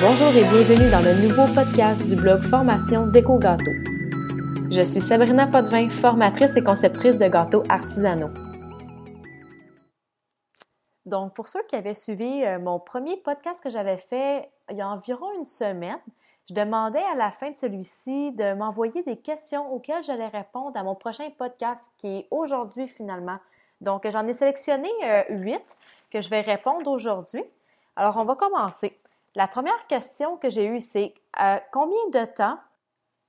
Bonjour et bienvenue dans le nouveau podcast du blog Formation Déco Gâteau. Je suis Sabrina Potvin, formatrice et conceptrice de gâteaux artisanaux. Donc, pour ceux qui avaient suivi euh, mon premier podcast que j'avais fait il y a environ une semaine, je demandais à la fin de celui-ci de m'envoyer des questions auxquelles j'allais répondre à mon prochain podcast qui est aujourd'hui finalement. Donc, j'en ai sélectionné euh, huit que je vais répondre aujourd'hui. Alors, on va commencer. La première question que j'ai eue, c'est euh, combien de temps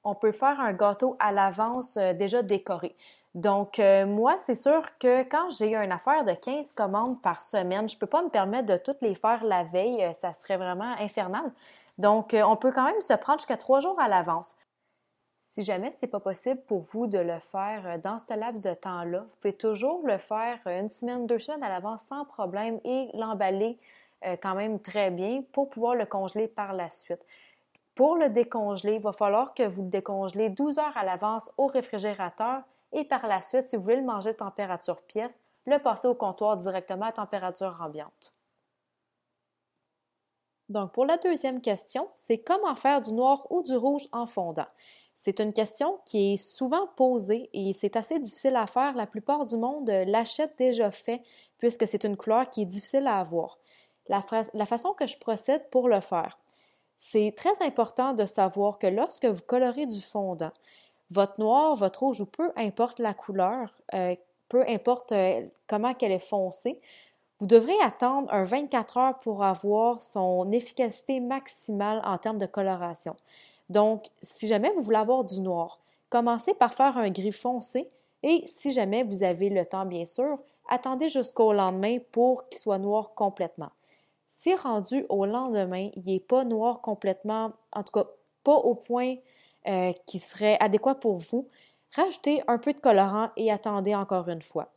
on peut faire un gâteau à l'avance euh, déjà décoré? Donc, euh, moi, c'est sûr que quand j'ai une affaire de 15 commandes par semaine, je ne peux pas me permettre de toutes les faire la veille. ça serait vraiment infernal. Donc, on peut quand même se prendre jusqu'à trois jours à l'avance. Si jamais ce n'est pas possible pour vous de le faire dans ce laps de temps-là, vous pouvez toujours le faire une semaine, deux semaines à l'avance sans problème et l'emballer euh, quand même très bien pour pouvoir le congeler par la suite. Pour le décongeler, il va falloir que vous le décongelez 12 heures à l'avance au réfrigérateur et par la suite, si vous voulez le manger température pièce, le passer au comptoir directement à température ambiante. Donc, pour la deuxième question, c'est comment faire du noir ou du rouge en fondant? C'est une question qui est souvent posée et c'est assez difficile à faire. La plupart du monde l'achète déjà fait puisque c'est une couleur qui est difficile à avoir la, façon que je procède pour le faire. C'est très important de savoir que lorsque vous colorez du fondant, votre noir, votre rouge ou peu importe la couleur, euh, peu importe euh, comment qu'elle est foncée, vous devrez attendre un 24 heures pour avoir son efficacité maximale en termes de coloration. Donc, si jamais vous voulez avoir du noir, commencez par faire un gris foncé et si jamais vous avez le temps, bien sûr, attendez jusqu'au lendemain pour qu'il soit noir complètement. Si rendu au lendemain, il n'est pas noir complètement, en tout cas pas au point euh, qui serait adéquat pour vous, rajoutez un peu de colorant et attendez encore une fois.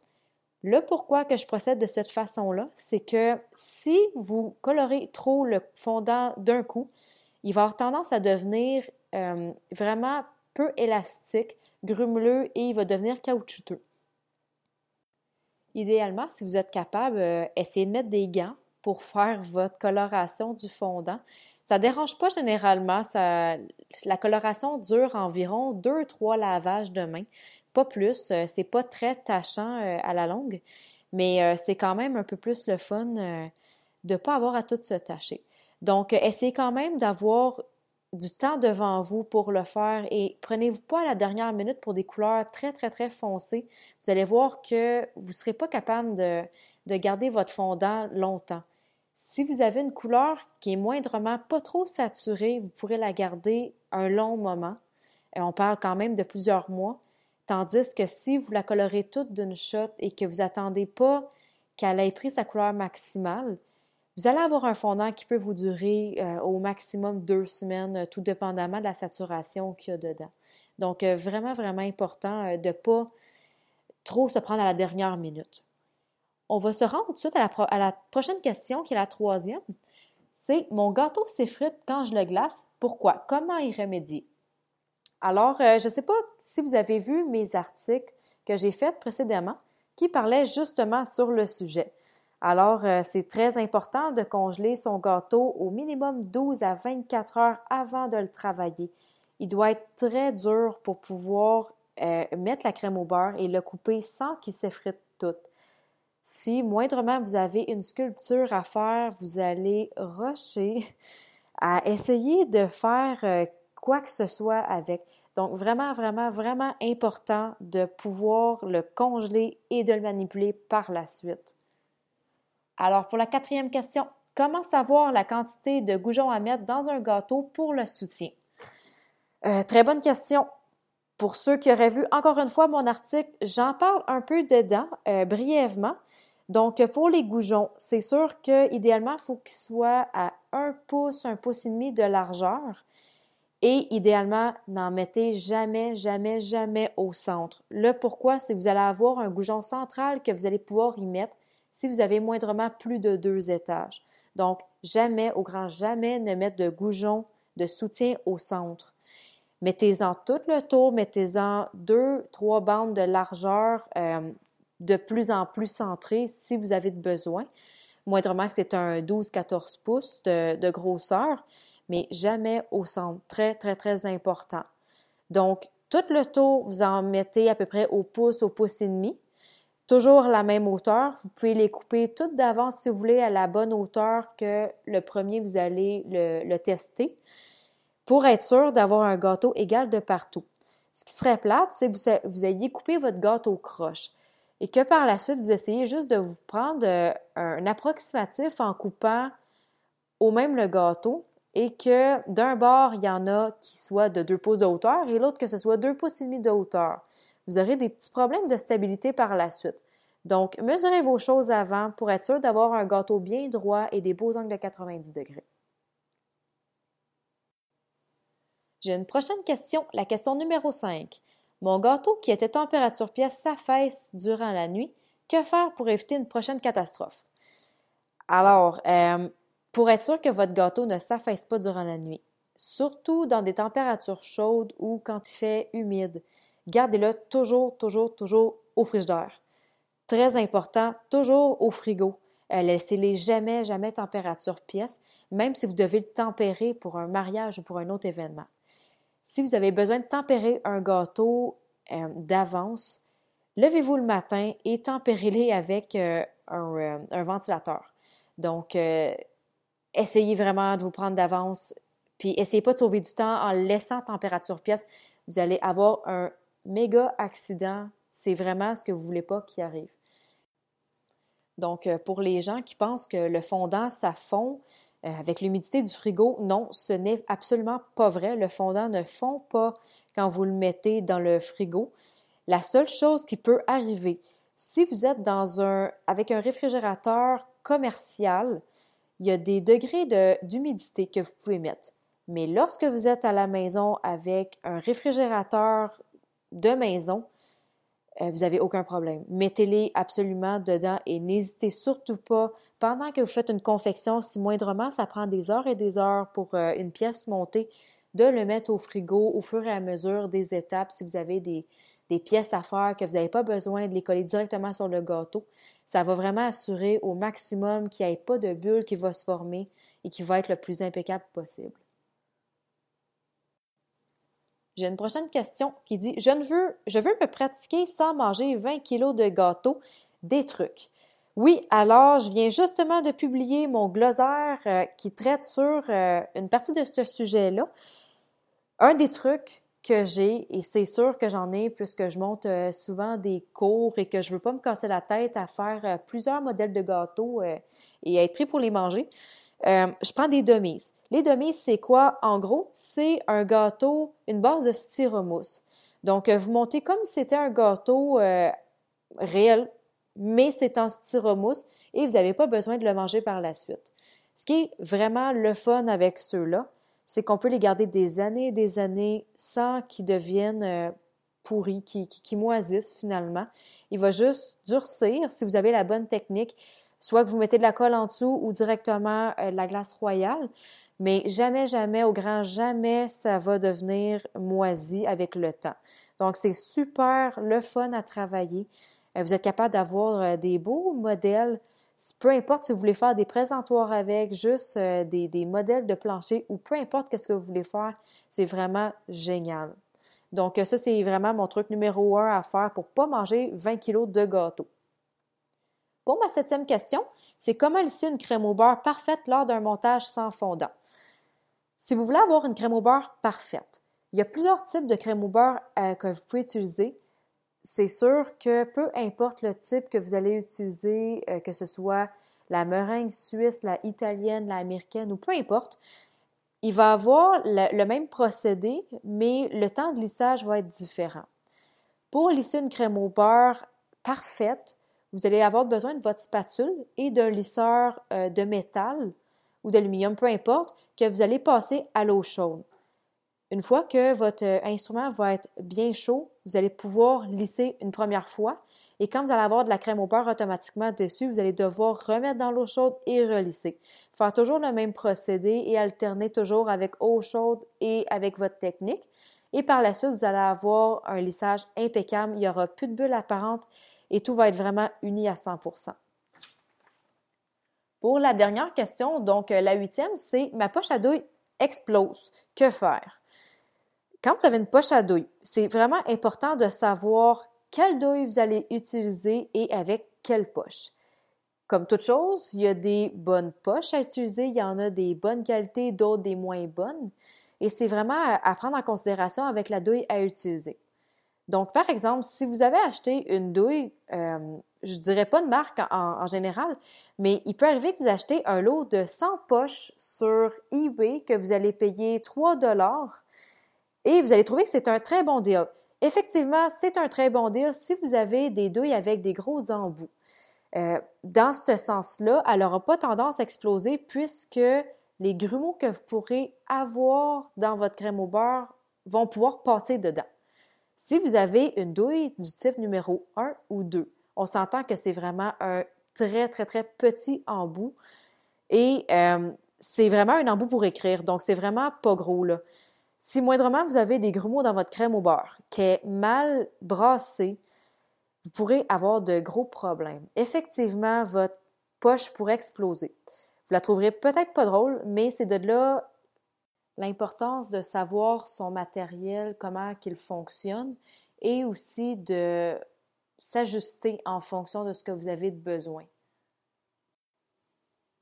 Le pourquoi que je procède de cette façon-là, c'est que si vous colorez trop le fondant d'un coup, il va avoir tendance à devenir euh, vraiment peu élastique, grumeleux et il va devenir caoutchouteux. Idéalement, si vous êtes capable, euh, essayez de mettre des gants pour faire votre coloration du fondant. Ça ne dérange pas généralement. La coloration dure environ 2-3 lavages de main. Pas plus. Euh, c'est pas très tachant euh, à la longue, mais euh, c'est quand même un peu plus le fun de ne pas avoir à tout se tacher. Donc, essayez quand même d'avoir du temps devant vous pour le faire et prenez-vous pas à la dernière minute pour des couleurs très, très, très foncées. Vous allez voir que vous ne serez pas capable de, de garder votre fondant longtemps. Si vous avez une couleur qui est moindrement pas trop saturée, vous pourrez la garder un long moment. Et on parle quand même de plusieurs mois. Tandis que si vous la colorez toute d'une shot et que vous attendez pas qu'elle ait pris sa couleur maximale, vous allez avoir un fondant qui peut vous durer euh, au maximum deux semaines, euh, tout dépendamment de la saturation qu'il y a dedans. Donc, euh, vraiment, vraiment important de ne pas trop se prendre à la dernière minute. On va se rendre tout de suite à la, prochaine question, qui est la troisième. C'est mon gâteau s'effrite quand je le glace. Pourquoi? Comment y remédier? Alors, euh, je ne sais pas si vous avez vu mes articles que j'ai faits précédemment qui parlaient justement sur le sujet. Alors, euh, c'est très important de congeler son gâteau au minimum 12 à 24 heures avant de le travailler. Il doit être très dur pour pouvoir euh, mettre la crème au beurre et le couper sans qu'il s'effrite tout. Si moindrement vous avez une sculpture à faire, vous allez rusher à essayer de faire euh, quoi que ce soit avec. Donc vraiment, vraiment, vraiment important de pouvoir le congeler et de le manipuler par la suite. Alors pour la quatrième question, comment savoir la quantité de goujons à mettre dans un gâteau pour le soutien? Euh, très bonne question. Pour ceux qui auraient vu encore une fois mon article, j'en parle un peu dedans, euh, brièvement. Donc, pour les goujons, c'est sûr qu'idéalement, il faut qu'ils soient à un pouce, un pouce et demi de largeur. Et idéalement, n'en mettez jamais, jamais, jamais au centre. Le pourquoi, c'est que vous allez avoir un goujon central que vous allez pouvoir y mettre si vous avez moindrement plus de deux étages. Donc, jamais, au grand jamais, ne mettre de goujon de soutien au centre. Mettez-en tout le tour, mettez-en deux, trois bandes de largeur euh, de plus en plus centré si vous avez besoin. Moindrement que c'est un 12-14 pouces de, grosseur. mais jamais au centre. Très, très, très important. Donc, tout le tour, vous en mettez à peu près au pouce, au pouce et demi. Toujours la même hauteur. Vous pouvez les couper toutes d'avance si vous voulez à la bonne hauteur que le premier, vous allez le, tester pour être sûr d'avoir un gâteau égal de partout. Ce qui serait plate, c'est que vous, ayez coupé votre gâteau croche et que par la suite, vous essayez juste de vous prendre euh, un approximatif en coupant au même le gâteau et que d'un bord, il y en a qui soient de deux pouces de hauteur et l'autre que ce soit deux pouces et demi de hauteur. Vous aurez des petits problèmes de stabilité par la suite. Donc, mesurez vos choses avant pour être sûr d'avoir un gâteau bien droit et des beaux angles de 90 degrés. J'ai une prochaine question, la question numéro 5. Mon gâteau qui était température pièce s'affaisse durant la nuit. Que faire pour éviter une prochaine catastrophe? Alors, euh, pour être sûr que votre gâteau ne s'affaisse pas durant la nuit, surtout dans des températures chaudes ou quand il fait humide, gardez-le toujours, toujours, toujours au frigidaire. Très important, toujours au frigo. Euh, laissez-les jamais, jamais température pièce, même si vous devez le tempérer pour un mariage ou pour un autre événement. Si vous avez besoin de tempérer un gâteau euh, d'avance, levez-vous le matin et tempérez-les avec euh, un, un, ventilateur. Donc, essayez vraiment de vous prendre d'avance, puis essayez pas de sauver du temps en laissant température pièce. Vous allez avoir un méga accident. C'est vraiment ce que vous voulez pas qui arrive. Donc, euh, pour les gens qui pensent que le fondant, ça fond euh, avec l'humidité du frigo, non, ce n'est absolument pas vrai. Le fondant ne fond pas quand vous le mettez dans le frigo. La seule chose qui peut arriver, si vous êtes dans un, avec un réfrigérateur commercial, il y a des degrés d'humidité que vous pouvez mettre. Mais lorsque vous êtes à la maison avec un réfrigérateur de maison, vous n'avez aucun problème. Mettez-les absolument dedans et n'hésitez surtout pas, pendant que vous faites une confection, si moindrement ça prend des heures et des heures pour euh, une pièce montée, de le mettre au frigo au fur et à mesure des étapes si vous avez des, des pièces à faire, que vous n'avez pas besoin de les coller directement sur le gâteau. Ça va vraiment assurer au maximum qu'il n'y ait pas de bulle qui va se former et qui va être le plus impeccable possible. J'ai une prochaine question qui dit Je ne veux, je veux me pratiquer sans manger 20 kilos de gâteau, des trucs. Oui, alors je viens justement de publier mon glossaire euh, qui traite sur euh, une partie de ce sujet-là. Un des trucs que j'ai, et c'est sûr que j'en ai puisque je monte euh, souvent des cours et que je veux pas me casser la tête à faire plusieurs modèles de gâteaux et être pris pour les manger. Je prends des dummies. Les dummies, c'est quoi? En gros, c'est un gâteau, une base de styromousse. Donc, vous montez comme c'était un gâteau réel, mais c'est en styromousse et vous n'avez pas besoin de le manger par la suite. Ce qui est vraiment le fun avec ceux-là, c'est qu'on peut les garder des années et des années sans qu'ils deviennent euh, pourris, qui, qui, moisissent finalement. Il va juste durcir si vous avez la bonne technique, soit que vous mettez de la colle en dessous ou directement euh, de la glace royale. Mais jamais, jamais, au grand jamais, ça va devenir moisi avec le temps. Donc, c'est super le fun à travailler. Euh, vous êtes capable d'avoir des beaux modèles peu importe si vous voulez faire des présentoirs avec, juste euh, des, modèles de plancher ou peu importe qu'est-ce que vous voulez faire, c'est vraiment génial. Donc ça, c'est vraiment mon truc numéro un à faire pour ne pas manger 20 kg de gâteau. Pour ma septième question, c'est comment lisser une crème au beurre parfaite lors d'un montage sans fondant? Si vous voulez avoir une crème au beurre parfaite, il y a plusieurs types de crème au beurre euh, que vous pouvez utiliser c'est sûr que peu importe le type que vous allez utiliser, euh, que ce soit la meringue suisse, la italienne, la américaine ou peu importe, il va avoir le, même procédé, mais le temps de lissage va être différent. Pour lisser une crème au beurre parfaite, vous allez avoir besoin de votre spatule et d'un lisseur euh, de métal ou d'aluminium, peu importe, que vous allez passer à l'eau chaude. Une fois que votre euh, instrument va être bien chaud, vous allez pouvoir lisser une première fois. Et quand vous allez avoir de la crème au beurre automatiquement dessus, vous allez devoir remettre dans l'eau chaude et relisser. Faire toujours le même procédé et alterner toujours avec eau chaude et avec votre technique. Et par la suite, vous allez avoir un lissage impeccable. Il n'y aura plus de bulles apparentes et tout va être vraiment uni à 100% Pour la dernière question, donc euh, la huitième, c'est ma poche à douille explose. Que faire? Quand vous avez une poche à douille, c'est vraiment important de savoir quelle douille vous allez utiliser et avec quelle poche. Comme toute chose, il y a des bonnes poches à utiliser, il y en a des bonnes qualités, d'autres des moins bonnes. Et c'est vraiment à prendre en considération avec la douille à utiliser. Donc, par exemple, si vous avez acheté une douille, euh, je ne dirais pas de marque en, général, mais il peut arriver que vous achetez un lot de 100 poches sur eBay que vous allez payer 3 dollars et vous allez trouver que c'est un très bon deal. Effectivement, c'est un très bon deal si vous avez des douilles avec des gros embouts. Euh, dans ce sens-là, elle n'aura pas tendance à exploser puisque les grumeaux que vous pourrez avoir dans votre crème au beurre vont pouvoir passer dedans. Si vous avez une douille du type numéro 1 ou 2, on s'entend que c'est vraiment un très, très, très petit embout et euh, c'est vraiment un embout pour écrire, donc c'est vraiment pas gros là. Si moindrement vous avez des grumeaux dans votre crème au beurre qui est mal brassée, vous pourrez avoir de gros problèmes. Effectivement, votre poche pourrait exploser. Vous la trouverez peut-être pas drôle, mais c'est de là l'importance de savoir son matériel, comment qu'il fonctionne et aussi de s'ajuster en fonction de ce que vous avez de besoin.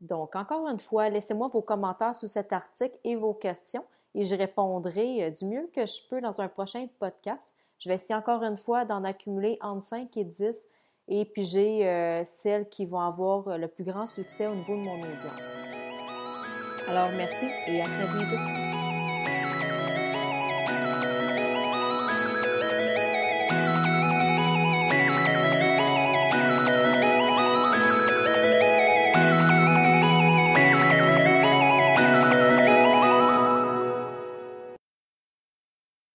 Donc, encore une fois, laissez-moi vos commentaires sous cet article et vos questions et je répondrai euh, du mieux que je peux dans un prochain podcast. Je vais essayer encore une fois d'en accumuler entre 5 et 10 et puis j'ai euh, celles qui vont avoir euh, le plus grand succès au niveau de mon audience. Alors merci et à très bientôt.